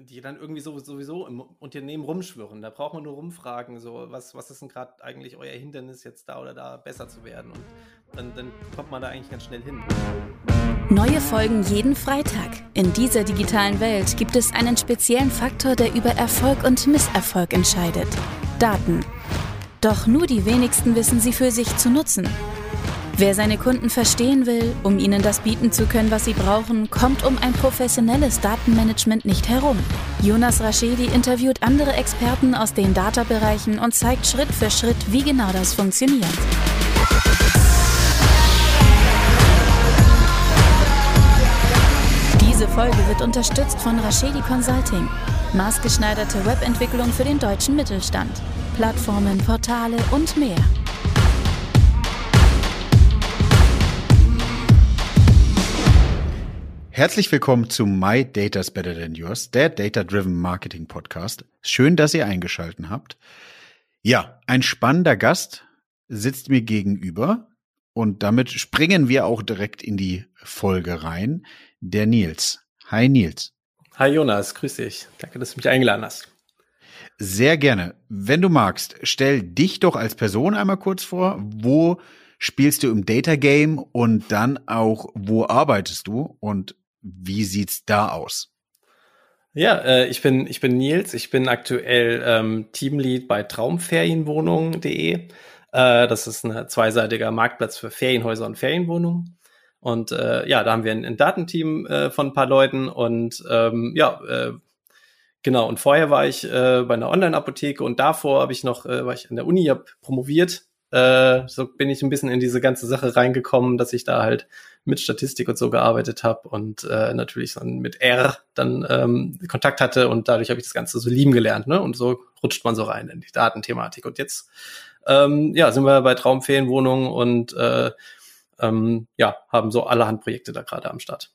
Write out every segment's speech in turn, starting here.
die dann irgendwie so, sowieso im Unternehmen rumschwirren. Da braucht man nur rumfragen, so, was, was ist denn gerade eigentlich euer Hindernis, jetzt da oder da besser zu werden? Und dann, dann kommt man da eigentlich ganz schnell hin. Neue Folgen jeden Freitag. In dieser digitalen Welt gibt es einen speziellen Faktor, der über Erfolg und Misserfolg entscheidet. Daten. Doch nur die wenigsten wissen sie für sich zu nutzen. Wer seine Kunden verstehen will, um ihnen das bieten zu können, was sie brauchen, kommt um ein professionelles Datenmanagement nicht herum. Jonas Raschedi interviewt andere Experten aus den Data-Bereichen und zeigt Schritt für Schritt, wie genau das funktioniert. Diese Folge wird unterstützt von Raschedi Consulting. Maßgeschneiderte Webentwicklung für den deutschen Mittelstand. Plattformen, Portale und mehr. Herzlich willkommen zu My Data's Better Than Yours, der Data-Driven Marketing Podcast. Schön, dass ihr eingeschalten habt. Ja, ein spannender Gast sitzt mir gegenüber und damit springen wir auch direkt in die Folge rein. Der Nils. Hi Nils. Hi Jonas, grüß dich. Danke, dass du mich eingeladen hast. Sehr gerne. Wenn du magst, stell dich doch als Person einmal kurz vor. Wo spielst du im Data Game und dann auch, wo arbeitest du und wie sieht's da aus? Ja, äh, ich bin ich bin Nils. Ich bin aktuell ähm, Teamlead bei Traumferienwohnungen.de. Äh, das ist ein zweiseitiger Marktplatz für Ferienhäuser und Ferienwohnungen. Und äh, ja, da haben wir ein, ein Datenteam äh, von ein paar Leuten und ähm, ja, äh, genau. Und vorher war ich äh, bei einer Online-Apotheke und davor habe ich noch, äh, war ich an der Uni, habe promoviert äh, so bin ich ein bisschen in diese ganze Sache reingekommen, dass ich da halt mit Statistik und so gearbeitet habe und äh, natürlich dann mit R dann ähm, Kontakt hatte und dadurch habe ich das Ganze so lieben gelernt, ne? Und so rutscht man so rein in die Datenthematik. Und jetzt ähm, ja, sind wir bei Traumferienwohnungen und äh, ähm, ja, haben so allerhand Projekte da gerade am Start.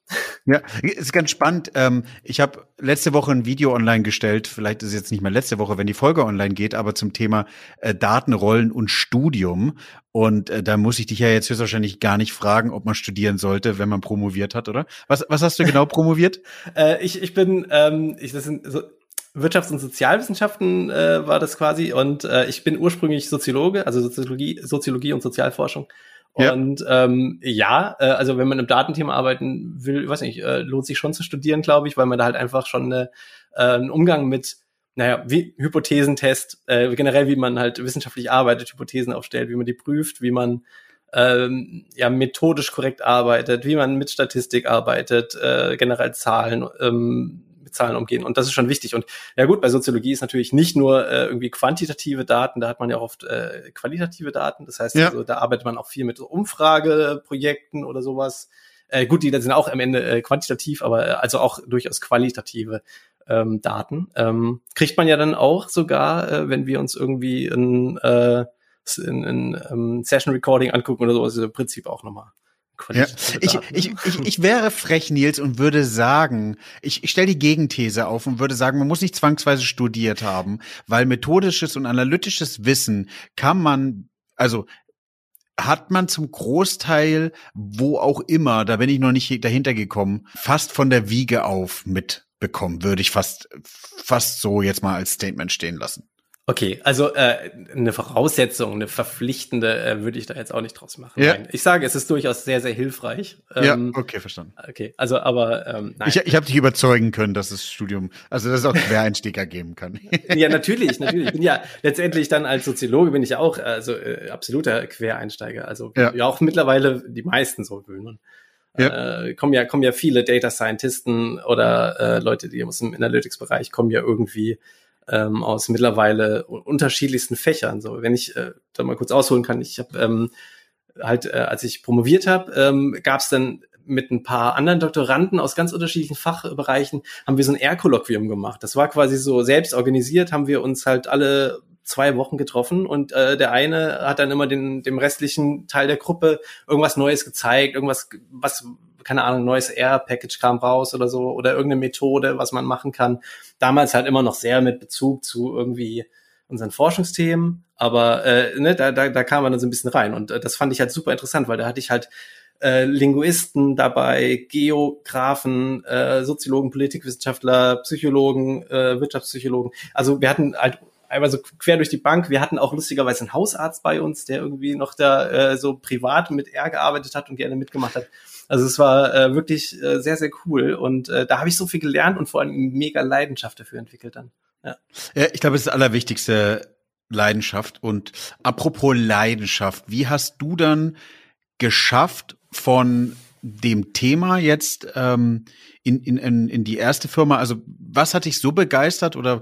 Ja, ist ganz spannend. Ähm, ich habe letzte Woche ein Video online gestellt, vielleicht ist es jetzt nicht mehr letzte Woche, wenn die Folge online geht, aber zum Thema äh, Datenrollen und Studium. Und äh, da muss ich dich ja jetzt höchstwahrscheinlich gar nicht fragen, ob man studieren sollte, wenn man promoviert hat, oder? Was, was hast du genau promoviert? äh, ich, ich bin, ähm, ich, das sind so Wirtschafts- und Sozialwissenschaften äh, war das quasi und äh, ich bin ursprünglich Soziologe, also Soziologie, Soziologie und Sozialforschung und ja, ähm, ja äh, also wenn man im Datenthema arbeiten will, weiß nicht, äh, lohnt sich schon zu studieren, glaube ich, weil man da halt einfach schon eine, äh, einen Umgang mit naja, wie Hypothesentest, äh, generell wie man halt wissenschaftlich arbeitet, Hypothesen aufstellt, wie man die prüft, wie man ähm, ja methodisch korrekt arbeitet, wie man mit Statistik arbeitet, äh, generell Zahlen, ähm, Zahlen umgehen. Und das ist schon wichtig. Und ja gut, bei Soziologie ist natürlich nicht nur äh, irgendwie quantitative Daten, da hat man ja auch oft äh, qualitative Daten. Das heißt, ja. also, da arbeitet man auch viel mit so Umfrageprojekten oder sowas. Äh, gut, die sind auch am Ende äh, quantitativ, aber äh, also auch durchaus qualitative ähm, Daten. Ähm, kriegt man ja dann auch sogar, äh, wenn wir uns irgendwie ein, äh, ein, ein um, Session Recording angucken oder so, ist im Prinzip auch nochmal ja. Ich, ich, ich, ich wäre frech, Nils, und würde sagen, ich, ich stelle die Gegenthese auf und würde sagen, man muss nicht zwangsweise studiert haben, weil methodisches und analytisches Wissen kann man, also hat man zum Großteil, wo auch immer, da bin ich noch nicht dahinter gekommen, fast von der Wiege auf mitbekommen, würde ich fast, fast so jetzt mal als Statement stehen lassen. Okay, also äh, eine Voraussetzung, eine verpflichtende äh, würde ich da jetzt auch nicht draus machen. Ja. Nein. Ich sage, es ist durchaus sehr, sehr hilfreich. Ähm, ja, okay, verstanden. Okay, also aber ähm, nein. Ich, ich habe dich überzeugen können, dass das Studium, also dass es auch Quereinsteiger geben kann. ja, natürlich, natürlich. Ich bin ja letztendlich dann als Soziologe bin ich ja auch also äh, absoluter Quereinsteiger. Also ja. ja auch mittlerweile die meisten so will Ja. Äh, kommen ja kommen ja viele Data Scientisten oder äh, Leute, die aus dem Analytics-Bereich kommen ja irgendwie ähm, aus mittlerweile unterschiedlichsten Fächern. So, wenn ich äh, da mal kurz ausholen kann, ich habe ähm, halt, äh, als ich promoviert habe, ähm, gab es dann mit ein paar anderen Doktoranden aus ganz unterschiedlichen Fachbereichen haben wir so ein R-Kolloquium gemacht. Das war quasi so selbst organisiert, haben wir uns halt alle zwei Wochen getroffen und äh, der eine hat dann immer den, dem restlichen Teil der Gruppe irgendwas Neues gezeigt, irgendwas, was keine Ahnung, neues R-Package kam raus oder so oder irgendeine Methode, was man machen kann. Damals halt immer noch sehr mit Bezug zu irgendwie unseren Forschungsthemen, aber äh, ne, da, da, da kam man dann so ein bisschen rein und äh, das fand ich halt super interessant, weil da hatte ich halt äh, Linguisten dabei, Geografen, äh, Soziologen, Politikwissenschaftler, Psychologen, äh, Wirtschaftspsychologen. Also wir hatten halt einmal so quer durch die Bank. Wir hatten auch lustigerweise einen Hausarzt bei uns, der irgendwie noch da äh, so privat mit R gearbeitet hat und gerne mitgemacht hat. Also es war äh, wirklich äh, sehr, sehr cool und äh, da habe ich so viel gelernt und vor allem mega Leidenschaft dafür entwickelt dann. Ja, ja ich glaube, es ist das Allerwichtigste Leidenschaft. Und apropos Leidenschaft, wie hast du dann geschafft, von dem Thema jetzt ähm, in, in, in die erste Firma, also was hat dich so begeistert oder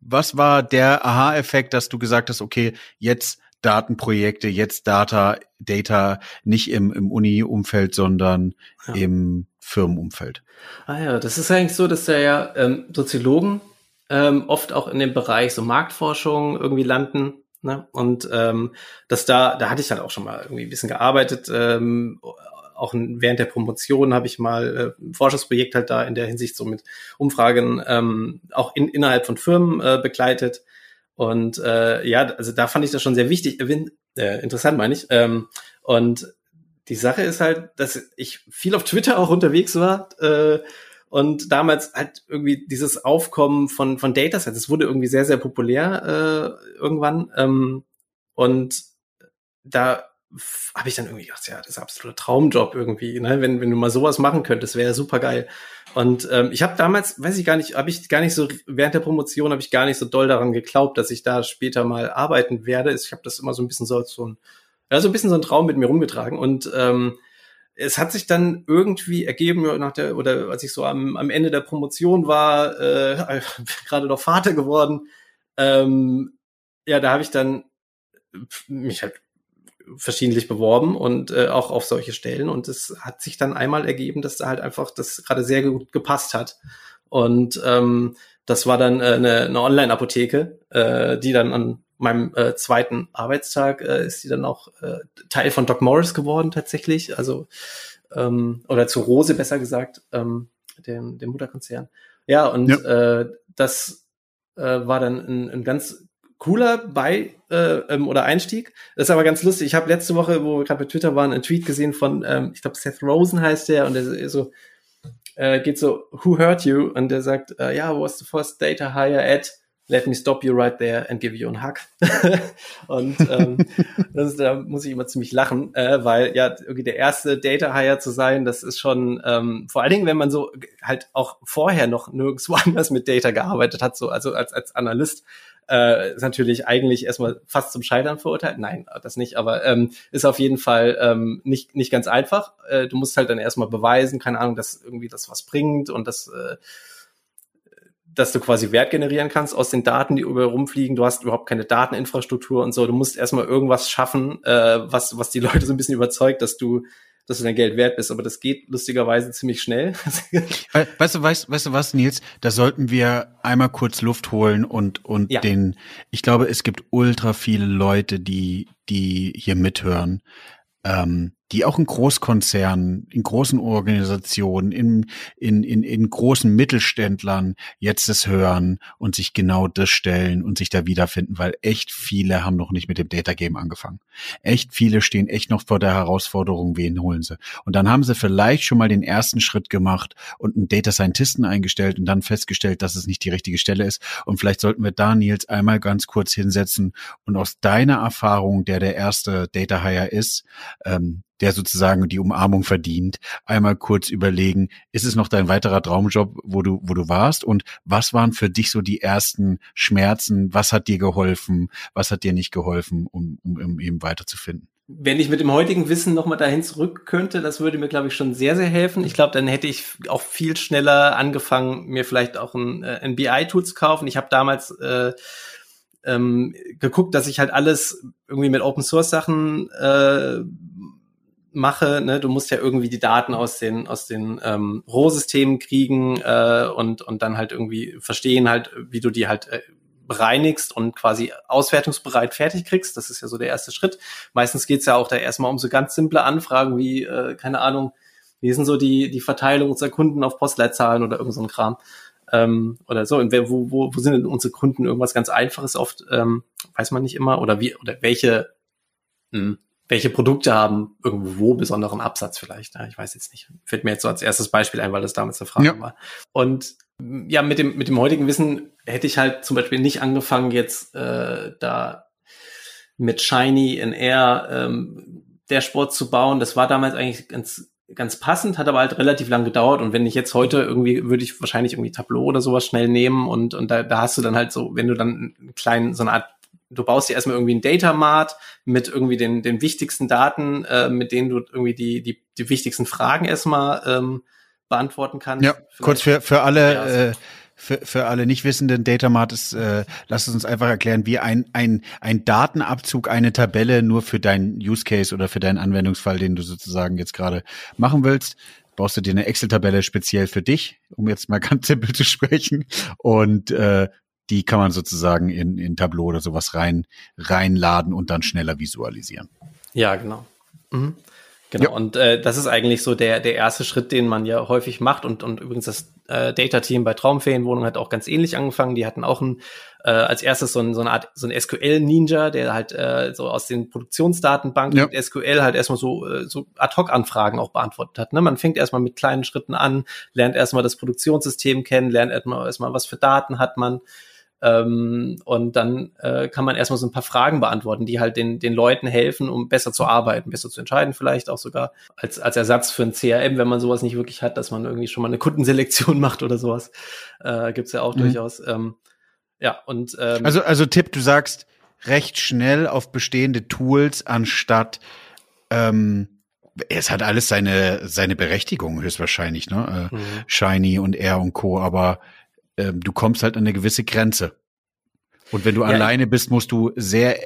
was war der Aha-Effekt, dass du gesagt hast, okay, jetzt Datenprojekte, jetzt Data, Data nicht im, im Uni-Umfeld, sondern ja. im Firmenumfeld? Ah ja, das ist eigentlich so, dass da ja ähm, Soziologen ähm, oft auch in dem Bereich so Marktforschung irgendwie landen. Ne? Und ähm, das da, da hatte ich halt auch schon mal irgendwie ein bisschen gearbeitet. Ähm, auch während der Promotion habe ich mal äh, ein Forschungsprojekt halt da in der Hinsicht so mit Umfragen ähm, auch in, innerhalb von Firmen äh, begleitet. Und äh, ja, also da fand ich das schon sehr wichtig, äh, äh, interessant meine ich. Ähm, und die Sache ist halt, dass ich viel auf Twitter auch unterwegs war äh, und damals halt irgendwie dieses Aufkommen von von Datasets, es wurde irgendwie sehr sehr populär äh, irgendwann ähm, und da habe ich dann irgendwie gedacht, ja, das ist absoluter Traumjob irgendwie, ne? wenn, wenn du mal sowas machen könntest, wäre super geil. Und ähm, ich habe damals, weiß ich gar nicht, habe ich gar nicht so, während der Promotion habe ich gar nicht so doll daran geglaubt, dass ich da später mal arbeiten werde. Ich habe das immer so ein bisschen so so ein, ja, so ein bisschen so ein Traum mit mir rumgetragen. Und ähm, es hat sich dann irgendwie ergeben, nach der, oder als ich so am, am Ende der Promotion war, äh, gerade noch Vater geworden, ähm, ja, da habe ich dann mich halt verschiedentlich beworben und äh, auch auf solche Stellen. Und es hat sich dann einmal ergeben, dass da halt einfach das gerade sehr gut gepasst hat. Und ähm, das war dann äh, eine, eine Online-Apotheke, äh, die dann an meinem äh, zweiten Arbeitstag äh, ist die dann auch äh, Teil von Doc Morris geworden tatsächlich. Also ähm, oder zu Rose besser gesagt, ähm, dem, dem Mutterkonzern. Ja, und ja. Äh, das äh, war dann ein, ein ganz cooler bei äh, ähm, oder Einstieg. Das ist aber ganz lustig. Ich habe letzte Woche, wo wir gerade bei Twitter waren, einen Tweet gesehen von, ähm, ich glaube, Seth Rosen heißt der, und der so äh, geht so, Who hurt you? Und der sagt, äh, ja, yeah, was the first data hire at? Let me stop you right there and give you a hug. und ähm, das ist, da muss ich immer ziemlich lachen, äh, weil ja irgendwie der erste Data Hire zu sein, das ist schon ähm, vor allen Dingen, wenn man so halt auch vorher noch nirgendwo anders mit Data gearbeitet hat, so also als als Analyst, äh, ist natürlich eigentlich erstmal fast zum Scheitern verurteilt. Nein, das nicht, aber ähm, ist auf jeden Fall ähm, nicht, nicht ganz einfach. Äh, du musst halt dann erstmal beweisen, keine Ahnung, dass irgendwie das was bringt und dass, äh, dass du quasi Wert generieren kannst aus den Daten, die überall rumfliegen. Du hast überhaupt keine Dateninfrastruktur und so. Du musst erstmal irgendwas schaffen, äh, was, was die Leute so ein bisschen überzeugt, dass du dass du dein Geld wert bist. Aber das geht lustigerweise ziemlich schnell. weißt du, weißt, weißt du was, Nils? Da sollten wir einmal kurz Luft holen und, und ja. den, ich glaube, es gibt ultra viele Leute, die, die hier mithören, ähm, die auch in Großkonzernen, in großen Organisationen, in, in, in, in großen Mittelständlern jetzt es hören und sich genau das stellen und sich da wiederfinden, weil echt viele haben noch nicht mit dem Data Game angefangen. Echt viele stehen echt noch vor der Herausforderung, wen holen sie. Und dann haben sie vielleicht schon mal den ersten Schritt gemacht und einen Data Scientisten eingestellt und dann festgestellt, dass es nicht die richtige Stelle ist. Und vielleicht sollten wir da, Nils, einmal ganz kurz hinsetzen und aus deiner Erfahrung, der der erste Data Hire ist, ähm, der sozusagen die Umarmung verdient, einmal kurz überlegen, ist es noch dein weiterer Traumjob, wo du, wo du warst? Und was waren für dich so die ersten Schmerzen? Was hat dir geholfen? Was hat dir nicht geholfen, um, um, um eben weiterzufinden? Wenn ich mit dem heutigen Wissen nochmal dahin zurück könnte, das würde mir, glaube ich, schon sehr, sehr helfen. Ich glaube, dann hätte ich auch viel schneller angefangen, mir vielleicht auch ein, äh, ein BI-Tool zu kaufen. Ich habe damals äh, ähm, geguckt, dass ich halt alles irgendwie mit Open Source Sachen äh, mache, ne, du musst ja irgendwie die Daten aus den aus den ähm, Rohsystemen kriegen äh, und und dann halt irgendwie verstehen halt, wie du die halt äh, bereinigst und quasi auswertungsbereit fertig kriegst. Das ist ja so der erste Schritt. Meistens geht's ja auch da erstmal um so ganz simple Anfragen wie, äh, keine Ahnung, wie sind so die, die Verteilung unserer Kunden auf Postleitzahlen oder irgend so ein Kram. Ähm, oder so. Und wo, wo, wo sind denn unsere Kunden? Irgendwas ganz Einfaches oft, ähm, weiß man nicht immer. Oder wie, oder welche, mh, hm, welche Produkte haben irgendwo besonderen Absatz vielleicht. Ja, ich weiß jetzt nicht. Fällt mir jetzt so als erstes Beispiel ein, weil das damals eine Frage ja. war. Und ja, mit dem, mit dem heutigen Wissen hätte ich halt zum Beispiel nicht angefangen, jetzt äh, da mit Shiny in Air ähm, der Sport zu bauen. Das war damals eigentlich ganz ganz passend, hat aber halt relativ lang gedauert. Und wenn ich jetzt heute irgendwie, würde ich wahrscheinlich irgendwie Tableau oder sowas schnell nehmen und, und da, da hast du dann halt so, wenn du dann einen kleinen, so eine Art du baust dir erstmal irgendwie ein Datamart mit irgendwie den, den wichtigsten Daten, äh, mit denen du irgendwie die, die, die wichtigsten Fragen erstmal ähm, beantworten kannst. Ja, Vielleicht. kurz für, für alle, ja, äh, für, für alle Nichtwissenden, Datamart ist, äh, lass es uns einfach erklären, wie ein, ein, ein Datenabzug, eine Tabelle nur für deinen Use Case oder für deinen Anwendungsfall, den du sozusagen jetzt gerade machen willst baust du dir eine Excel-Tabelle speziell für dich, um jetzt mal ganz simpel zu sprechen. Und äh, die kann man sozusagen in, in Tableau oder sowas rein, reinladen und dann schneller visualisieren. Ja, genau. Mhm. Genau, ja. und äh, das ist eigentlich so der, der erste Schritt, den man ja häufig macht. Und, und übrigens das äh, Data-Team bei Traumferienwohnung hat auch ganz ähnlich angefangen. Die hatten auch ein, äh, als erstes so, ein, so eine Art so ein SQL-Ninja, der halt äh, so aus den Produktionsdatenbanken ja. mit SQL halt erstmal so, äh, so Ad-Hoc-Anfragen auch beantwortet hat. Ne? Man fängt erstmal mit kleinen Schritten an, lernt erstmal das Produktionssystem kennen, lernt erstmal, erstmal was für Daten hat man ähm, und dann äh, kann man erstmal so ein paar Fragen beantworten, die halt den, den Leuten helfen, um besser zu arbeiten, besser zu entscheiden, vielleicht auch sogar als, als Ersatz für ein CRM, wenn man sowas nicht wirklich hat, dass man irgendwie schon mal eine Kundenselektion macht oder sowas. Äh, Gibt ja auch mhm. durchaus. Ähm, ja, und ähm, also, also Tipp, du sagst recht schnell auf bestehende Tools anstatt ähm, es hat alles seine, seine Berechtigung höchstwahrscheinlich, ne? Äh, mhm. Shiny und Air und Co. Aber ähm, du kommst halt an eine gewisse Grenze. Und wenn du ja, alleine bist, musst du sehr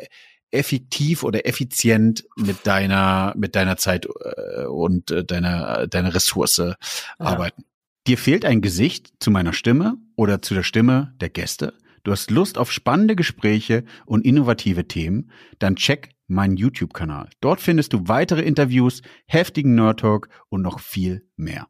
effektiv oder effizient mit deiner mit deiner Zeit äh, und äh, deiner deiner Ressource ja. arbeiten. Dir fehlt ein Gesicht zu meiner Stimme oder zu der Stimme der Gäste. Du hast Lust auf spannende Gespräche und innovative Themen, dann check meinen YouTube-Kanal. Dort findest du weitere Interviews, heftigen Nerd Talk und noch viel mehr.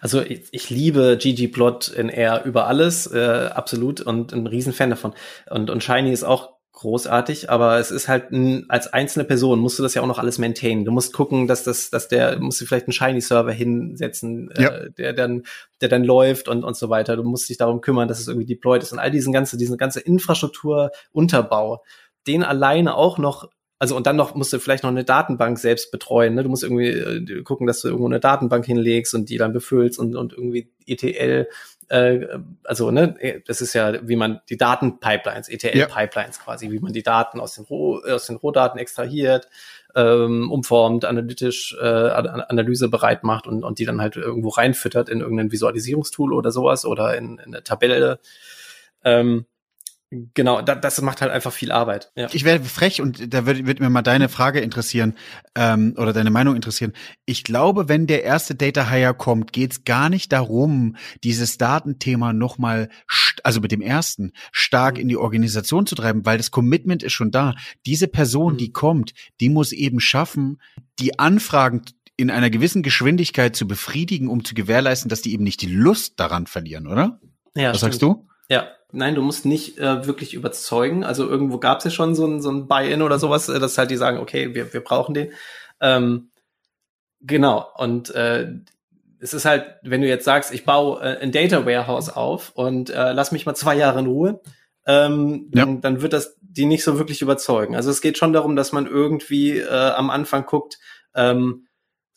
Also ich, ich liebe Gigi Plot in R über alles, äh, absolut und ein Riesenfan davon. Und, und Shiny ist auch großartig, aber es ist halt ein, als einzelne Person musst du das ja auch noch alles maintainen. Du musst gucken, dass das, dass der musst du vielleicht einen Shiny Server hinsetzen, äh, ja. äh, der dann, der dann läuft und und so weiter. Du musst dich darum kümmern, dass es irgendwie deployed ist und all diesen ganze, diesen ganze Infrastrukturunterbau, den alleine auch noch also und dann noch musst du vielleicht noch eine Datenbank selbst betreuen. Ne? Du musst irgendwie äh, gucken, dass du irgendwo eine Datenbank hinlegst und die dann befüllst und, und irgendwie ETL, äh, also ne, das ist ja, wie man die Datenpipelines, ETL-Pipelines ja. quasi, wie man die Daten aus den, Roh, aus den Rohdaten extrahiert, ähm, umformt, analytisch äh, Analyse bereit macht und, und die dann halt irgendwo reinfüttert in irgendein Visualisierungstool oder sowas oder in, in eine Tabelle. Ähm, Genau, da, das macht halt einfach viel Arbeit. Ja. Ich wäre frech und da würde würd mir mal deine Frage interessieren ähm, oder deine Meinung interessieren. Ich glaube, wenn der erste Data Hire kommt, geht's gar nicht darum, dieses Datenthema nochmal, also mit dem ersten, stark mhm. in die Organisation zu treiben, weil das Commitment ist schon da. Diese Person, mhm. die kommt, die muss eben schaffen, die Anfragen in einer gewissen Geschwindigkeit zu befriedigen, um zu gewährleisten, dass die eben nicht die Lust daran verlieren, oder? Ja. Was stimmt. sagst du? Ja, nein, du musst nicht äh, wirklich überzeugen. Also irgendwo gab es ja schon so ein, so ein Buy-in oder sowas, äh, dass halt die sagen, okay, wir, wir brauchen den. Ähm, genau. Und äh, es ist halt, wenn du jetzt sagst, ich baue äh, ein Data Warehouse auf und äh, lass mich mal zwei Jahre in Ruhe, ähm, ja. dann, dann wird das die nicht so wirklich überzeugen. Also es geht schon darum, dass man irgendwie äh, am Anfang guckt, ähm,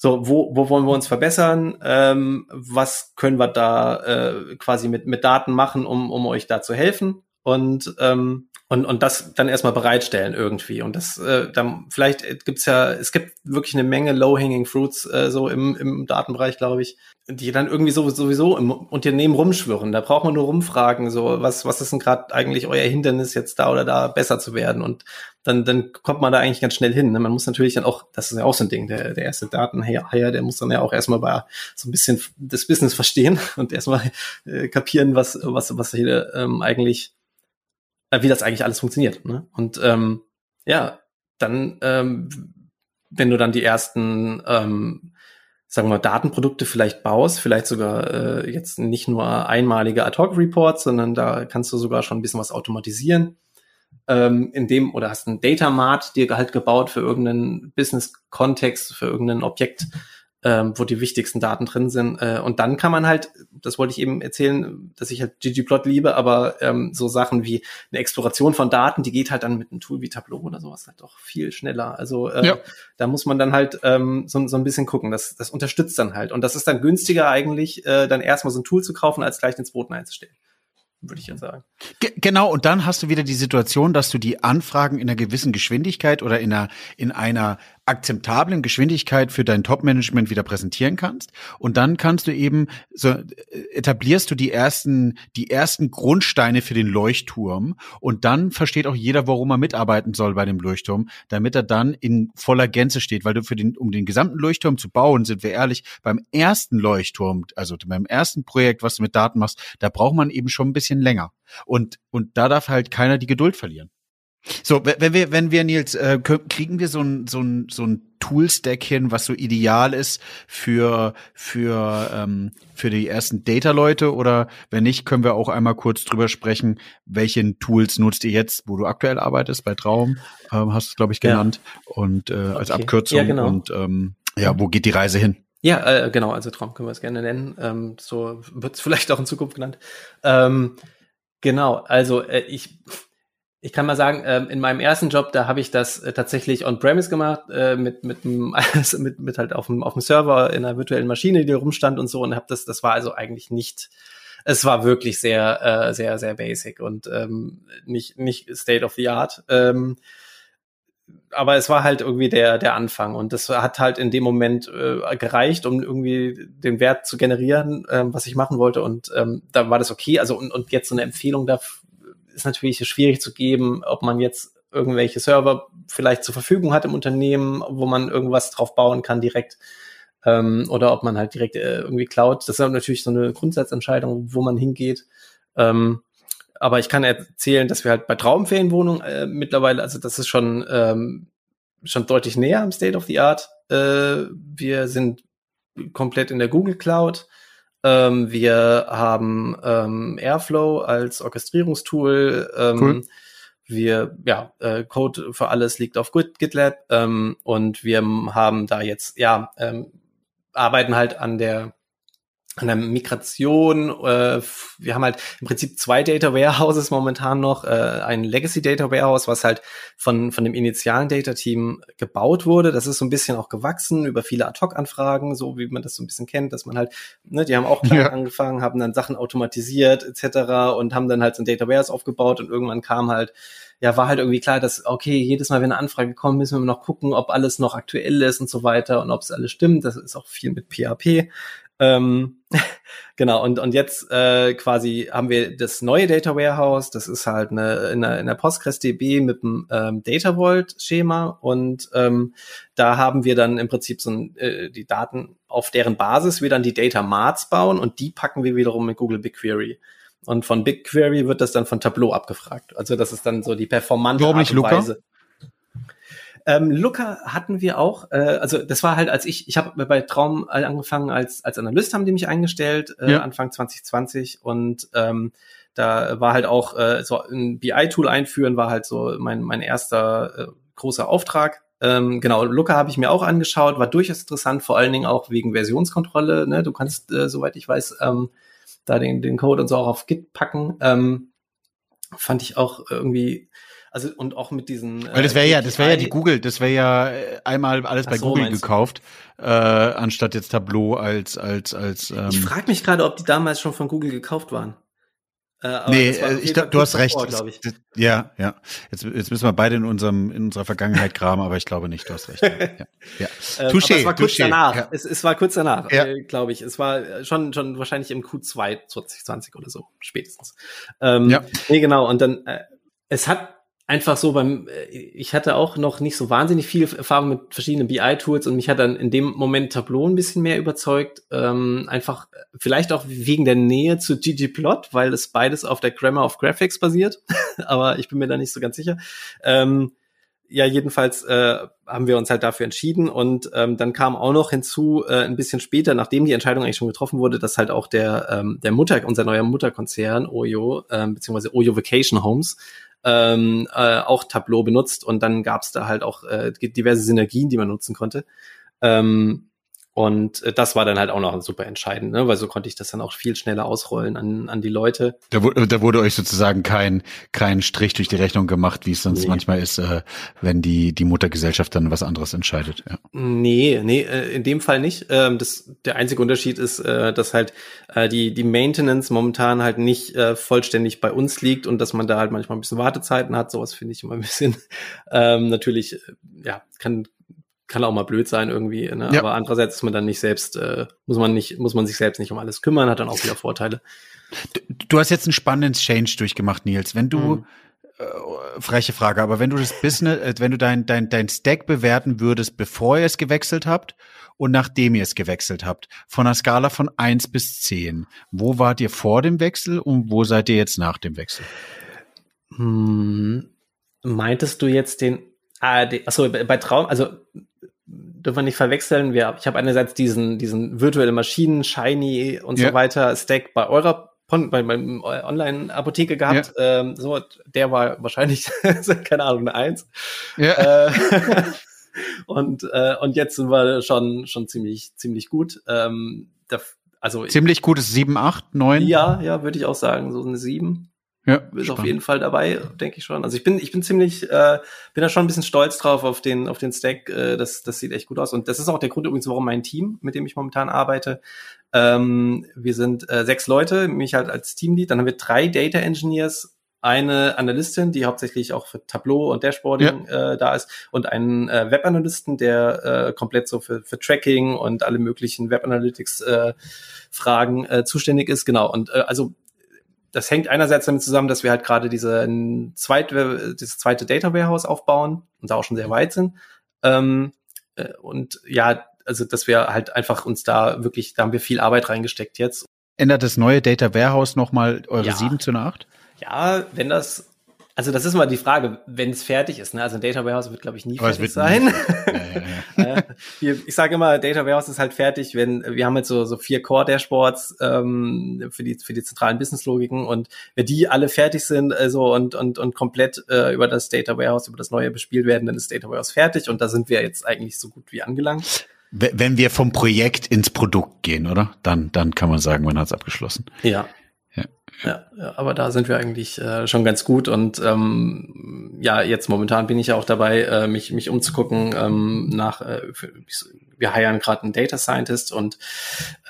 so, wo, wo wollen wir uns verbessern? Ähm, was können wir da äh, quasi mit, mit Daten machen, um, um euch da zu helfen? Und, ähm, und, und das dann erstmal bereitstellen irgendwie. Und das, äh, dann vielleicht gibt's ja, es gibt wirklich eine Menge Low-Hanging Fruits äh, so im, im Datenbereich, glaube ich, die dann irgendwie so, sowieso im Unternehmen rumschwirren. Da braucht man nur rumfragen, so was, was ist denn gerade eigentlich euer Hindernis, jetzt da oder da besser zu werden? Und dann, dann kommt man da eigentlich ganz schnell hin. Ne? Man muss natürlich dann auch, das ist ja auch so ein Ding, der, der erste Datenhaier, der muss dann ja auch erstmal bei so ein bisschen das Business verstehen und erstmal äh, kapieren, was, was, was hier ähm, eigentlich, wie das eigentlich alles funktioniert. Ne? Und ähm, ja, dann, ähm, wenn du dann die ersten ähm, sagen wir, Datenprodukte vielleicht baust, vielleicht sogar äh, jetzt nicht nur einmalige Ad-Hoc-Reports, sondern da kannst du sogar schon ein bisschen was automatisieren. ähm, in dem, oder hast einen Data Mart dir halt gebaut für irgendeinen Business-Kontext, für irgendein Objekt, ähm, wo die wichtigsten Daten drin sind. Äh, und dann kann man halt, das wollte ich eben erzählen, dass ich halt ggplot liebe, aber ähm, so Sachen wie eine Exploration von Daten, die geht halt dann mit einem Tool wie Tableau oder sowas halt doch viel schneller. Also äh, ja. da muss man dann halt ähm, so, so ein bisschen gucken. Das, das unterstützt dann halt. Und das ist dann günstiger eigentlich, äh, dann erstmal so ein Tool zu kaufen, als gleich ins Boden einzustellen würde ich ja sagen. G genau, und dann hast du wieder die Situation, dass du die Anfragen in einer gewissen Geschwindigkeit oder in einer, in einer akzeptablen Geschwindigkeit für dein Top-Management wieder präsentieren kannst. Und dann kannst du eben, so äh, etablierst du die ersten, die ersten Grundsteine für den Leuchtturm. Und dann versteht auch jeder, warum er mitarbeiten soll bei dem Leuchtturm, damit er dann in voller Gänze steht. Weil du für den, um den gesamten Leuchtturm zu bauen, sind wir ehrlich, beim ersten Leuchtturm, also beim ersten Projekt, was du mit Daten machst, da braucht man eben schon ein bisschen länger. Und, und da darf halt keiner die Geduld verlieren. So, wenn wir, wenn wir, Nils, äh, kriegen wir so ein, so ein, so ein Toolstack hin, was so ideal ist für, für, ähm, für die ersten Data-Leute oder wenn nicht, können wir auch einmal kurz drüber sprechen, welchen Tools nutzt ihr jetzt, wo du aktuell arbeitest, bei Traum, ähm, hast du es, glaube ich, genannt, ja. und äh, als okay. Abkürzung ja, genau. und ähm, ja, wo geht die Reise hin? Ja, äh, genau, also Traum können wir es gerne nennen. Ähm, so wird es vielleicht auch in Zukunft genannt. Ähm, genau, also äh, ich ich kann mal sagen, ähm, in meinem ersten Job, da habe ich das äh, tatsächlich on-premise gemacht, äh, mit, mit, mit, mit halt auf dem, auf dem Server in einer virtuellen Maschine, die rumstand und so und habe das, das war also eigentlich nicht, es war wirklich sehr, äh, sehr, sehr basic und ähm, nicht, nicht State of the Art. Ähm, aber es war halt irgendwie der, der Anfang und das hat halt in dem Moment äh, gereicht, um irgendwie den Wert zu generieren, ähm, was ich machen wollte und ähm, da war das okay. Also und, und jetzt so eine Empfehlung dafür ist natürlich schwierig zu geben, ob man jetzt irgendwelche Server vielleicht zur Verfügung hat im Unternehmen, wo man irgendwas drauf bauen kann direkt. Ähm, oder ob man halt direkt äh, irgendwie Cloud. Das ist natürlich so eine Grundsatzentscheidung, wo man hingeht. Ähm, aber ich kann erzählen, dass wir halt bei Traumferienwohnungen äh, mittlerweile, also das ist schon, ähm, schon deutlich näher am State of the Art. Äh, wir sind komplett in der Google Cloud. Ähm, wir haben ähm, Airflow als Orchestrierungstool. Ähm, cool. Wir, ja, äh, Code für alles liegt auf GitLab ähm, und wir haben da jetzt, ja, ähm, arbeiten halt an der an der Migration. Äh, wir haben halt im Prinzip zwei Data Warehouses momentan noch. Äh, ein Legacy Data Warehouse, was halt von, von dem initialen Data Team gebaut wurde. Das ist so ein bisschen auch gewachsen über viele Ad-Hoc-Anfragen, so wie man das so ein bisschen kennt, dass man halt, ne, die haben auch klein ja. angefangen, haben dann Sachen automatisiert etc. und haben dann halt so ein Data Warehouse aufgebaut und irgendwann kam halt ja, war halt irgendwie klar, dass, okay, jedes Mal, wenn eine Anfrage kommt, müssen wir noch gucken, ob alles noch aktuell ist und so weiter und ob es alles stimmt. Das ist auch viel mit PHP. Ähm, genau, und, und jetzt äh, quasi haben wir das neue Data Warehouse, das ist halt eine, in, der, in der PostgreSDB mit dem ähm, Data Vault-Schema und ähm, da haben wir dann im Prinzip so ein, äh, die Daten, auf deren Basis wir dann die Data Marts bauen und die packen wir wiederum mit Google BigQuery. Und von BigQuery wird das dann von Tableau abgefragt. Also das ist dann so die performante Art und Weise. Ähm, Looker hatten wir auch, äh, also das war halt, als ich, ich habe bei Traum angefangen als, als Analyst, haben die mich eingestellt, äh, ja. Anfang 2020 und ähm, da war halt auch äh, so ein BI-Tool einführen, war halt so mein, mein erster äh, großer Auftrag. Ähm, genau, Looker habe ich mir auch angeschaut, war durchaus interessant, vor allen Dingen auch wegen Versionskontrolle. Ne? Du kannst, äh, soweit ich weiß, ähm, da den, den Code und so auch auf Git packen. Ähm, fand ich auch irgendwie also und auch mit diesen. Weil das wäre äh, ja, das wäre ja die Google, das wäre ja äh, einmal alles bei so, Google gekauft, äh, anstatt jetzt Tableau als als als. Ähm ich frage mich gerade, ob die damals schon von Google gekauft waren. Äh, nee, äh, ich glaub, du hast recht. Vor, ich. Ja, ja. Jetzt, jetzt müssen wir beide in unserem in unserer Vergangenheit kramen, aber ich glaube nicht. Du hast recht. Ja, ja. ja. Ähm, Touché, es war kurz touché. danach. Ja. Es, es war kurz danach, ja. äh, glaube ich. Es war schon schon wahrscheinlich im Q2 2020 oder so spätestens. Ähm, ja. Nee, genau. Und dann äh, es hat einfach so beim, äh, ich hatte auch noch nicht so wahnsinnig viel Erfahrung mit verschiedenen BI-Tools und mich hat dann in dem Moment Tableau ein bisschen mehr überzeugt. Ähm, einfach äh, vielleicht auch wegen der Nähe zu ggplot, weil es beides auf der Grammar of Graphics basiert. Aber ich bin mir da nicht so ganz sicher. Ähm, ja, jedenfalls äh, haben wir uns halt dafür entschieden und ähm, dann kam auch noch hinzu, äh, ein bisschen später, nachdem die Entscheidung eigentlich schon getroffen wurde, dass halt auch der, ähm, der Mutter, unser neuer Mutterkonzern, Oyo, ähm, beziehungsweise Oyo Vacation Homes, ähm, äh, auch Tableau benutzt und dann gab es da halt auch äh, diverse Synergien, die man nutzen konnte. Ähm, und äh, das war dann halt auch noch super entscheidend, ne? weil so konnte ich das dann auch viel schneller ausrollen an, an die Leute. Da, wurde, da wurde euch sozusagen kein, kein Strich durch die Rechnung gemacht, wie es sonst nee. manchmal ist, äh, wenn die, die Muttergesellschaft dann was anderes entscheidet. Ja. Nee, nee, äh, in dem Fall nicht. Ähm, das, der einzige Unterschied ist, äh, dass halt äh, die, die Maintenance momentan halt nicht äh, vollständig bei uns liegt und dass man da halt manchmal ein bisschen Wartezeiten hat. Sowas finde ich immer ein bisschen ähm, natürlich, äh, ja, kann, kann auch mal blöd sein irgendwie, ne? Ja. aber andererseits ist man dann nicht selbst, äh, muss man nicht, muss man sich selbst nicht um alles kümmern, hat dann auch wieder Vorteile. Du, du hast jetzt einen spannenden Change durchgemacht, Nils. Wenn du, mhm. äh, freche Frage, aber wenn du das Business, äh, wenn du dein, dein, dein Stack bewerten würdest, bevor ihr es gewechselt habt und nachdem ihr es gewechselt habt, von einer Skala von eins bis zehn, wo wart ihr vor dem Wechsel und wo seid ihr jetzt nach dem Wechsel? Hm, meintest du jetzt den ARD, achso, bei Traum, also dürfen wir nicht verwechseln. Wir, ich habe einerseits diesen, diesen virtuelle Maschinen, Shiny und ja. so weiter Stack bei eurer bei meinem Online-Apotheke gehabt. Ja. Ähm, so, der war wahrscheinlich, keine Ahnung, eine Eins. Ja. Äh, und, äh, und jetzt sind wir schon, schon ziemlich, ziemlich gut. Ähm, da, also ziemlich gut ist sieben, acht, neun. Ja, ja, würde ich auch sagen, so eine sieben. Ja, ist spannend. auf jeden Fall dabei, denke ich schon. Also ich bin, ich bin ziemlich, äh, bin da schon ein bisschen stolz drauf auf den, auf den Stack. Äh, das, das sieht echt gut aus. Und das ist auch der Grund übrigens, warum mein Team, mit dem ich momentan arbeite, ähm, wir sind äh, sechs Leute, mich halt als Teamlead. Dann haben wir drei Data Engineers, eine Analystin, die hauptsächlich auch für Tableau und Dashboarding ja. äh, da ist, und einen äh, Webanalysten, der äh, komplett so für, für Tracking und alle möglichen Web Analytics äh, Fragen äh, zuständig ist. Genau. Und äh, also das hängt einerseits damit zusammen, dass wir halt gerade diese zweite, dieses zweite Data Warehouse aufbauen und da auch schon sehr weit sind. Ähm, äh, und ja, also dass wir halt einfach uns da wirklich, da haben wir viel Arbeit reingesteckt jetzt. Ändert das neue Data Warehouse nochmal eure ja. 7 zu einer 8? Ja, wenn das also das ist mal die Frage, wenn es fertig ist. Ne? Also ein Data Warehouse wird, glaube ich, nie Aber fertig sein. Ja, ja, ich sage immer, Data Warehouse ist halt fertig, wenn wir haben jetzt so, so vier Core-Dashboards ähm, für die für die zentralen Business-Logiken und wenn die alle fertig sind also und und und komplett äh, über das Data Warehouse, über das neue bespielt werden, dann ist Data Warehouse fertig und da sind wir jetzt eigentlich so gut wie angelangt. Wenn wir vom Projekt ins Produkt gehen, oder? Dann dann kann man sagen, man hat es abgeschlossen. Ja, ja, aber da sind wir eigentlich äh, schon ganz gut und ähm, ja, jetzt momentan bin ich ja auch dabei, äh, mich mich umzugucken ähm, nach. Äh, wir heiern gerade einen Data Scientist und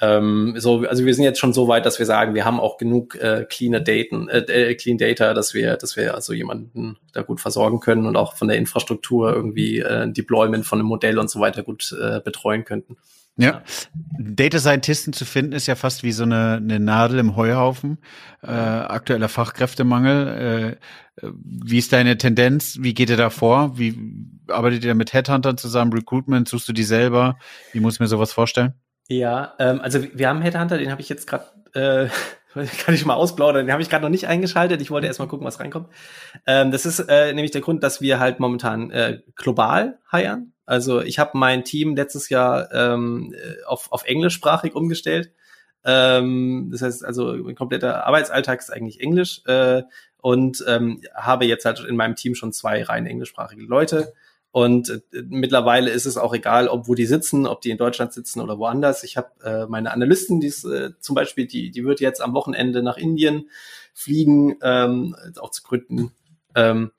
ähm, so, also wir sind jetzt schon so weit, dass wir sagen, wir haben auch genug äh, clean Daten, äh, äh, clean Data, dass wir, dass wir also jemanden da gut versorgen können und auch von der Infrastruktur irgendwie äh, Deployment von einem Modell und so weiter gut äh, betreuen könnten. Ja. Data Scientisten zu finden ist ja fast wie so eine, eine Nadel im Heuhaufen. Äh, aktueller Fachkräftemangel. Äh, wie ist deine Tendenz? Wie geht ihr da vor? Wie arbeitet ihr mit Headhuntern zusammen? Recruitment? Suchst du die selber? Wie muss ich mir sowas vorstellen? Ja, ähm, also wir haben Headhunter, den habe ich jetzt gerade, äh, kann ich mal ausplaudern, den habe ich gerade noch nicht eingeschaltet. Ich wollte erst mal gucken, was reinkommt. Ähm, das ist äh, nämlich der Grund, dass wir halt momentan äh, global heiern. Also ich habe mein Team letztes Jahr ähm, auf, auf englischsprachig umgestellt. Ähm, das heißt also, mein kompletter Arbeitsalltag ist eigentlich Englisch äh, und ähm, habe jetzt halt in meinem Team schon zwei rein englischsprachige Leute. Und äh, mittlerweile ist es auch egal, ob wo die sitzen, ob die in Deutschland sitzen oder woanders. Ich habe äh, meine Analystin, die ist äh, zum Beispiel, die, die wird jetzt am Wochenende nach Indien fliegen, ähm, auch zu Gründen. Ähm,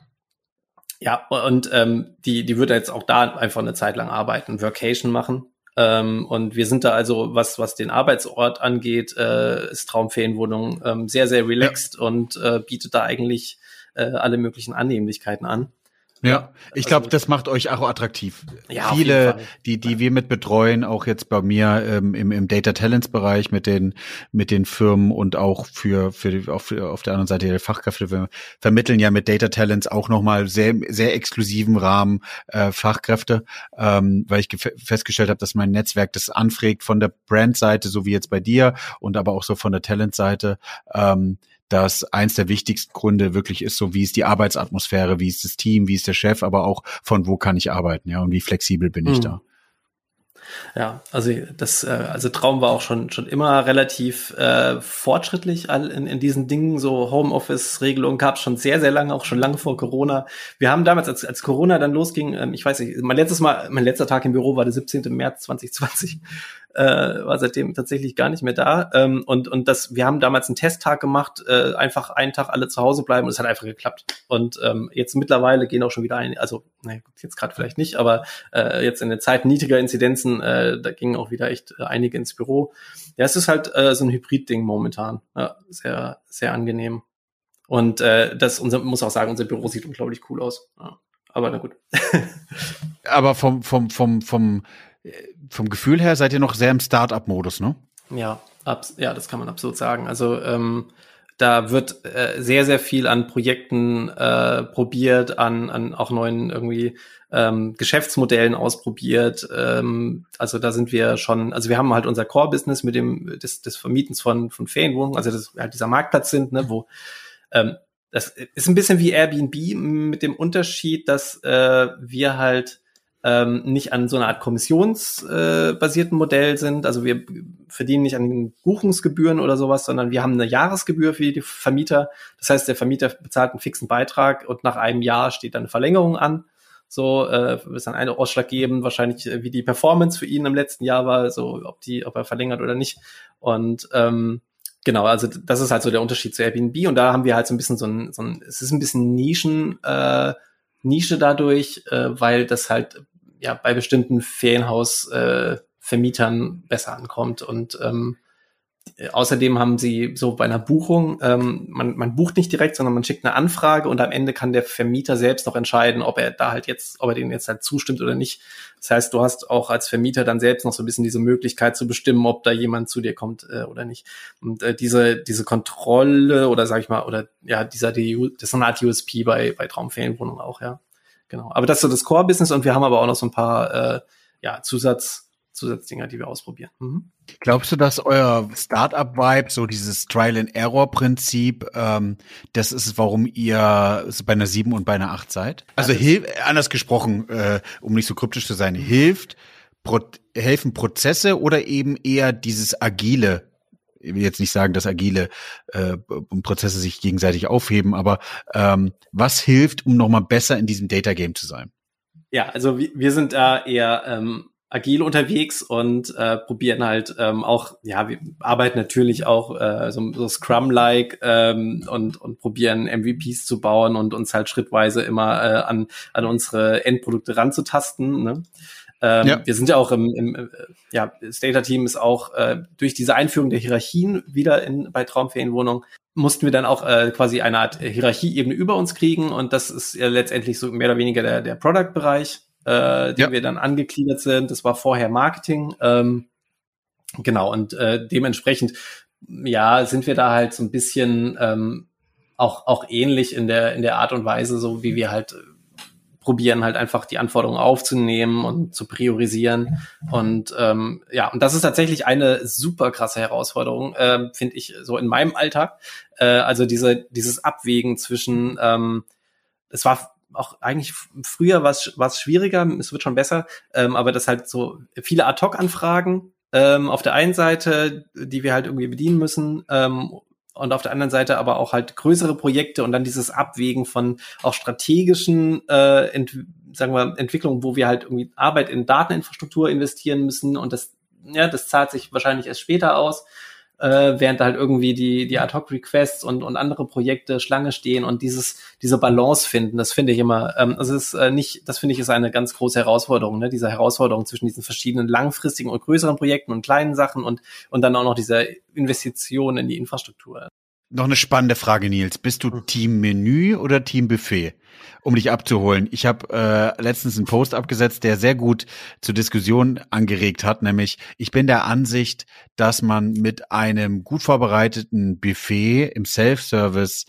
ja, und ähm, die, die wird jetzt auch da einfach eine Zeit lang arbeiten, Workation machen. Ähm, und wir sind da also, was, was den Arbeitsort angeht, äh, ist Traumferienwohnung ähm, sehr, sehr relaxed ja. und äh, bietet da eigentlich äh, alle möglichen Annehmlichkeiten an. Ja, ich glaube, also, das macht euch auch attraktiv. Ja, Viele, die die wir mit betreuen, auch jetzt bei mir ähm, im, im Data Talents Bereich mit den mit den Firmen und auch für für, für auf der anderen Seite der Fachkräfte wir vermitteln ja mit Data Talents auch nochmal sehr sehr exklusiven Rahmen äh, Fachkräfte, ähm, weil ich festgestellt habe, dass mein Netzwerk das anfragt von der Brand-Seite, so wie jetzt bei dir und aber auch so von der Talent-Seite. Ähm, dass eins der wichtigsten Gründe wirklich ist, so wie ist die Arbeitsatmosphäre, wie ist das Team, wie ist der Chef, aber auch von wo kann ich arbeiten, ja, und wie flexibel bin ich mhm. da. Ja, also das, äh, also Traum war auch schon schon immer relativ äh, fortschrittlich in, in diesen Dingen. So Homeoffice-Regelungen gab es schon sehr, sehr lange, auch schon lange vor Corona. Wir haben damals, als, als Corona dann losging, ähm, ich weiß nicht, mein letztes Mal, mein letzter Tag im Büro war der 17. März 2020 äh, war seitdem tatsächlich gar nicht mehr da. Ähm, und, und das, wir haben damals einen Testtag gemacht, äh, einfach einen Tag alle zu Hause bleiben und es hat einfach geklappt. Und ähm, jetzt mittlerweile gehen auch schon wieder ein, also ne, jetzt gerade vielleicht nicht, aber äh, jetzt in der Zeit niedriger Inzidenzen, äh, da gingen auch wieder echt äh, einige ins Büro. Ja, es ist halt äh, so ein Hybrid-Ding momentan. Ja, sehr, sehr angenehm. Und äh, das unser, muss auch sagen, unser Büro sieht unglaublich cool aus. Ja, aber na gut. aber vom, vom, vom, vom vom Gefühl her seid ihr noch sehr im Start-up-Modus, ne? Ja, ja, das kann man absolut sagen. Also ähm, da wird äh, sehr, sehr viel an Projekten äh, probiert, an, an auch neuen irgendwie ähm, Geschäftsmodellen ausprobiert. Ähm, also da sind wir schon, also wir haben halt unser Core-Business mit dem des, des Vermietens von, von Ferienwohnungen, also wir halt dieser Marktplatz sind, ne, wo ähm, das ist ein bisschen wie Airbnb mit dem Unterschied, dass äh, wir halt ähm, nicht an so einer Art kommissionsbasierten äh, Modell sind. Also wir verdienen nicht an Buchungsgebühren oder sowas, sondern wir haben eine Jahresgebühr für die Vermieter. Das heißt, der Vermieter bezahlt einen fixen Beitrag und nach einem Jahr steht dann eine Verlängerung an. So äh, ist dann eine Ausschlag geben, wahrscheinlich äh, wie die Performance für ihn im letzten Jahr war, so ob die, ob er verlängert oder nicht. Und ähm, Genau, also das ist halt so der Unterschied zu Airbnb und da haben wir halt so ein bisschen so ein, so ein es ist ein bisschen Nischen, äh, Nische dadurch, äh, weil das halt ja bei bestimmten Ferienhausvermietern äh, besser ankommt. Und ähm, außerdem haben sie so bei einer Buchung, ähm, man, man bucht nicht direkt, sondern man schickt eine Anfrage und am Ende kann der Vermieter selbst noch entscheiden, ob er da halt jetzt, ob er denen jetzt halt zustimmt oder nicht. Das heißt, du hast auch als Vermieter dann selbst noch so ein bisschen diese Möglichkeit zu bestimmen, ob da jemand zu dir kommt äh, oder nicht. Und äh, diese, diese Kontrolle oder sag ich mal, oder ja, dieser, die, das ist eine Art USP bei, bei Traumferienwohnungen auch, ja. Genau. Aber das ist so das Core-Business und wir haben aber auch noch so ein paar äh, ja, Zusatz, Zusatzdinger, die wir ausprobieren. Mhm. Glaubst du, dass euer Startup-Vibe, so dieses Trial-and-Error-Prinzip, ähm, das ist, warum ihr bei einer 7 und bei einer 8 seid? Also hilf, anders gesprochen, äh, um nicht so kryptisch zu sein, hilft, pro, helfen Prozesse oder eben eher dieses agile ich will jetzt nicht sagen, dass agile äh, Prozesse sich gegenseitig aufheben, aber ähm, was hilft, um nochmal besser in diesem Data Game zu sein? Ja, also wir, wir sind da eher ähm, agil unterwegs und äh, probieren halt ähm, auch, ja, wir arbeiten natürlich auch äh, so, so Scrum-like ähm, und, und probieren MVPs zu bauen und uns halt schrittweise immer äh, an, an unsere Endprodukte ranzutasten. Ne? Ähm, ja. Wir sind ja auch im, im äh, ja, das Data-Team ist auch äh, durch diese Einführung der Hierarchien wieder in, bei Traumferienwohnungen mussten wir dann auch äh, quasi eine Art Hierarchieebene über uns kriegen und das ist ja letztendlich so mehr oder weniger der, der Product-Bereich, äh, den ja. wir dann angegliedert sind. Das war vorher Marketing. Ähm, genau, und äh, dementsprechend, ja, sind wir da halt so ein bisschen ähm, auch, auch ähnlich in der, in der Art und Weise, so wie wir halt probieren halt einfach die Anforderungen aufzunehmen und zu priorisieren. Und ähm, ja, und das ist tatsächlich eine super krasse Herausforderung, äh, finde ich, so in meinem Alltag. Äh, also diese, dieses Abwägen zwischen, ähm, es war auch eigentlich früher was was schwieriger, es wird schon besser, ähm, aber das halt so viele Ad-Hoc-Anfragen ähm, auf der einen Seite, die wir halt irgendwie bedienen müssen, ähm, und auf der anderen Seite aber auch halt größere Projekte und dann dieses Abwägen von auch strategischen äh, Ent sagen wir Entwicklungen, wo wir halt irgendwie Arbeit in Dateninfrastruktur investieren müssen und das ja das zahlt sich wahrscheinlich erst später aus äh, während halt irgendwie die, die Ad-Hoc-Requests und, und andere Projekte Schlange stehen und dieses, diese Balance finden, das finde ich immer, ähm, es ist äh, nicht, das finde ich ist eine ganz große Herausforderung, ne? diese Herausforderung zwischen diesen verschiedenen langfristigen und größeren Projekten und kleinen Sachen und, und dann auch noch diese Investition in die Infrastruktur. Noch eine spannende Frage, Nils. Bist du hm. Team Menü oder Team Buffet? Um dich abzuholen. Ich habe äh, letztens einen Post abgesetzt, der sehr gut zur Diskussion angeregt hat, nämlich ich bin der Ansicht, dass man mit einem gut vorbereiteten Buffet im Self-Service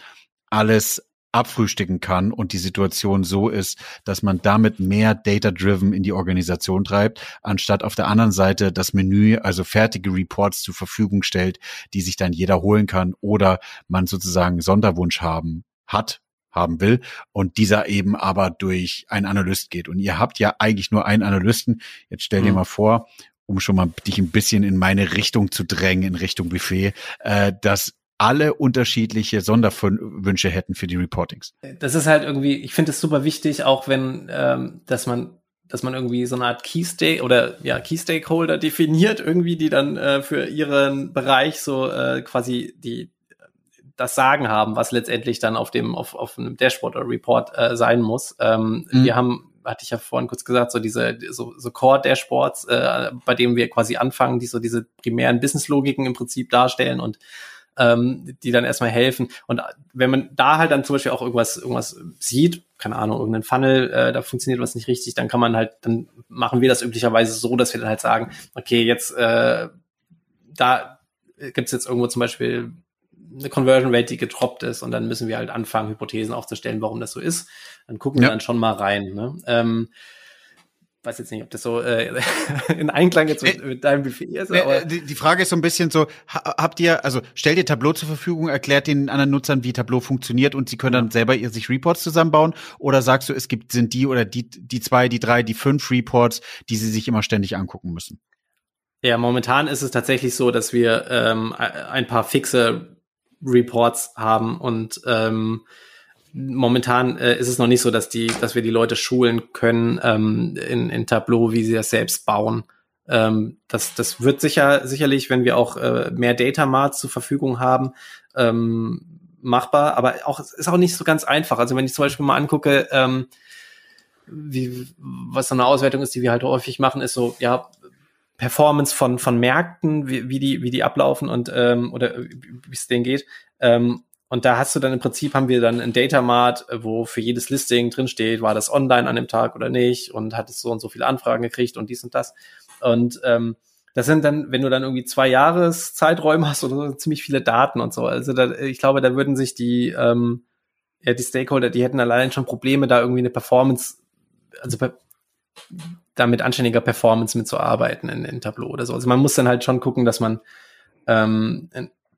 alles abfrühstücken kann und die Situation so ist, dass man damit mehr Data-Driven in die Organisation treibt, anstatt auf der anderen Seite das Menü, also fertige Reports zur Verfügung stellt, die sich dann jeder holen kann oder man sozusagen Sonderwunsch haben hat, haben will und dieser eben aber durch einen Analyst geht. Und ihr habt ja eigentlich nur einen Analysten. Jetzt stell dir mhm. mal vor, um schon mal dich ein bisschen in meine Richtung zu drängen, in Richtung Buffet, äh, dass alle unterschiedliche Sonderwünsche hätten für die Reportings. Das ist halt irgendwie, ich finde es super wichtig, auch wenn, ähm, dass man dass man irgendwie so eine Art Key Stake oder ja Key Stakeholder definiert irgendwie, die dann äh, für ihren Bereich so äh, quasi die das Sagen haben, was letztendlich dann auf dem auf, auf einem Dashboard oder Report äh, sein muss. Ähm, mhm. Wir haben hatte ich ja vorhin kurz gesagt, so diese so, so Core-Dashboards, äh, bei denen wir quasi anfangen, die so diese primären Business-Logiken im Prinzip darstellen und ähm, die dann erstmal helfen. Und wenn man da halt dann zum Beispiel auch irgendwas, irgendwas sieht, keine Ahnung, irgendein Funnel, äh, da funktioniert was nicht richtig, dann kann man halt, dann machen wir das üblicherweise so, dass wir dann halt sagen, okay, jetzt äh, da gibt's jetzt irgendwo zum Beispiel eine Conversion Rate, die getroppt ist und dann müssen wir halt anfangen, Hypothesen aufzustellen, warum das so ist. Dann gucken ja. wir dann schon mal rein. Ne? Ähm, weiß jetzt nicht, ob das so äh, in Einklang jetzt mit, mit deinem Buffet ist. Aber die, die Frage ist so ein bisschen so, habt ihr, also stellt ihr Tableau zur Verfügung, erklärt den anderen Nutzern, wie Tableau funktioniert und sie können dann selber ihr sich Reports zusammenbauen? Oder sagst du, es gibt, sind die oder die, die zwei, die drei, die fünf Reports, die sie sich immer ständig angucken müssen? Ja, momentan ist es tatsächlich so, dass wir ähm, ein paar fixe Reports haben und ähm, momentan äh, ist es noch nicht so, dass die, dass wir die Leute schulen können ähm, in, in Tableau, wie sie das selbst bauen. Ähm, das, das wird sicher sicherlich, wenn wir auch äh, mehr Data Marts zur Verfügung haben, ähm, machbar. Aber auch ist auch nicht so ganz einfach. Also wenn ich zum Beispiel mal angucke, ähm, wie was so eine Auswertung ist, die wir halt häufig machen, ist so ja Performance von von Märkten, wie, wie die wie die ablaufen und ähm, oder wie es denen geht. Ähm, und da hast du dann im Prinzip haben wir dann ein Datamart, wo für jedes Listing drinsteht, war das online an dem Tag oder nicht und hat es so und so viele Anfragen gekriegt und dies und das. Und ähm, das sind dann, wenn du dann irgendwie zwei Jahreszeiträume hast oder so, ziemlich viele Daten und so. Also da, ich glaube, da würden sich die, ähm, ja, die Stakeholder, die hätten allein schon Probleme, da irgendwie eine Performance, also da mit anständiger Performance mitzuarbeiten in, in Tableau oder so. Also man muss dann halt schon gucken, dass man ähm,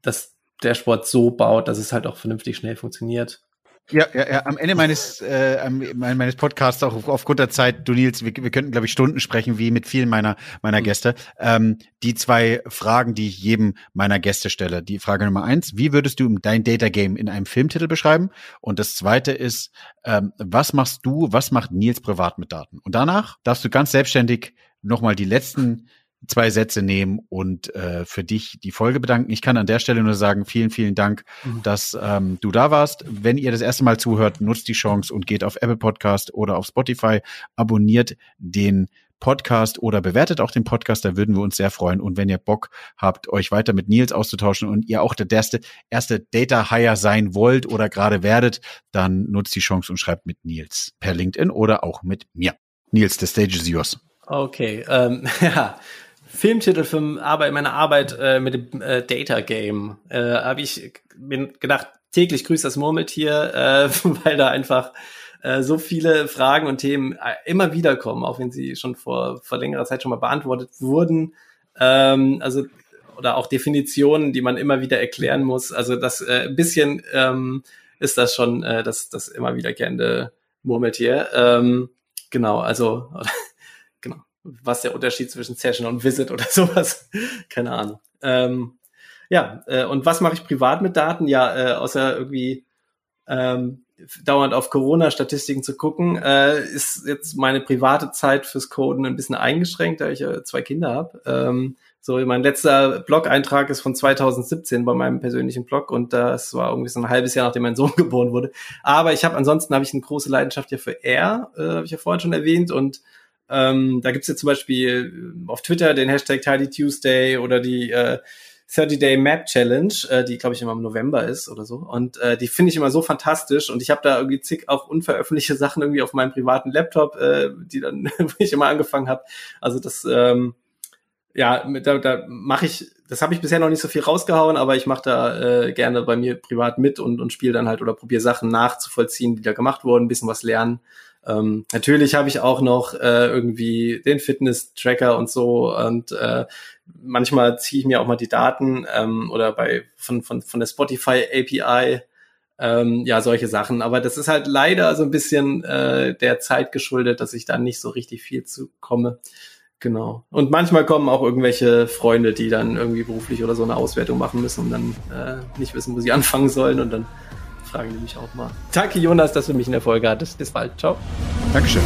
das der Sport so baut, dass es halt auch vernünftig schnell funktioniert. Ja, ja, ja. Am Ende meines, äh, meines Podcasts, auch aufgrund der Zeit, du Nils, wir, wir könnten, glaube ich, Stunden sprechen, wie mit vielen meiner, meiner mhm. Gäste. Ähm, die zwei Fragen, die ich jedem meiner Gäste stelle. Die Frage Nummer eins, wie würdest du dein Data Game in einem Filmtitel beschreiben? Und das zweite ist, ähm, was machst du, was macht Nils privat mit Daten? Und danach darfst du ganz selbstständig nochmal die letzten zwei Sätze nehmen und äh, für dich die Folge bedanken. Ich kann an der Stelle nur sagen, vielen, vielen Dank, mhm. dass ähm, du da warst. Wenn ihr das erste Mal zuhört, nutzt die Chance und geht auf Apple Podcast oder auf Spotify, abonniert den Podcast oder bewertet auch den Podcast, da würden wir uns sehr freuen. Und wenn ihr Bock habt, euch weiter mit Nils auszutauschen und ihr auch der erste, erste Data Hire sein wollt oder gerade werdet, dann nutzt die Chance und schreibt mit Nils per LinkedIn oder auch mit mir. Nils, the stage is yours. Okay, ähm, ja, Filmtitel für meine Arbeit äh, mit dem äh, Data Game äh, habe ich mir gedacht, täglich grüßt das Murmeltier, äh, weil da einfach äh, so viele Fragen und Themen äh, immer wieder kommen, auch wenn sie schon vor, vor längerer Zeit schon mal beantwortet wurden. Ähm, also oder auch Definitionen, die man immer wieder erklären muss. Also das ein bisschen ähm, ist das schon das, das immer wieder gerne Murmeltier. Ähm, genau, also was der Unterschied zwischen Session und Visit oder sowas. Keine Ahnung. Ähm, ja, äh, und was mache ich privat mit Daten? Ja, äh, außer irgendwie ähm, dauernd auf Corona-Statistiken zu gucken, äh, ist jetzt meine private Zeit fürs Coden ein bisschen eingeschränkt, da ich äh, zwei Kinder habe. Ähm, so, mein letzter Blog-Eintrag ist von 2017 bei meinem persönlichen Blog und das war irgendwie so ein halbes Jahr, nachdem mein Sohn geboren wurde. Aber ich habe ansonsten habe ich eine große Leidenschaft ja für R, äh, habe ich ja vorhin schon erwähnt und ähm, da gibt's jetzt zum Beispiel äh, auf Twitter den Hashtag Tidy Tuesday oder die äh, 30-Day Map Challenge, äh, die glaube ich immer im November ist oder so. Und äh, die finde ich immer so fantastisch. Und ich habe da irgendwie zig auch unveröffentlichte Sachen irgendwie auf meinem privaten Laptop, äh, die dann, wo ich immer angefangen habe. Also das, ähm, ja, da, da mache ich, das habe ich bisher noch nicht so viel rausgehauen, aber ich mache da äh, gerne bei mir privat mit und, und spiele dann halt oder probiere Sachen nachzuvollziehen, die da gemacht wurden, ein bisschen was lernen. Ähm, natürlich habe ich auch noch äh, irgendwie den Fitness-Tracker und so und äh, manchmal ziehe ich mir auch mal die Daten ähm, oder bei von, von, von der Spotify API Ähm, ja, solche Sachen. Aber das ist halt leider so ein bisschen äh, der Zeit geschuldet, dass ich da nicht so richtig viel zu komme. Genau. Und manchmal kommen auch irgendwelche Freunde, die dann irgendwie beruflich oder so eine Auswertung machen müssen und dann äh, nicht wissen, wo sie anfangen sollen. Und dann fragen die mich auch mal. Danke, Jonas, dass du mich in der Folge hattest. Bis bald. Ciao. Dankeschön.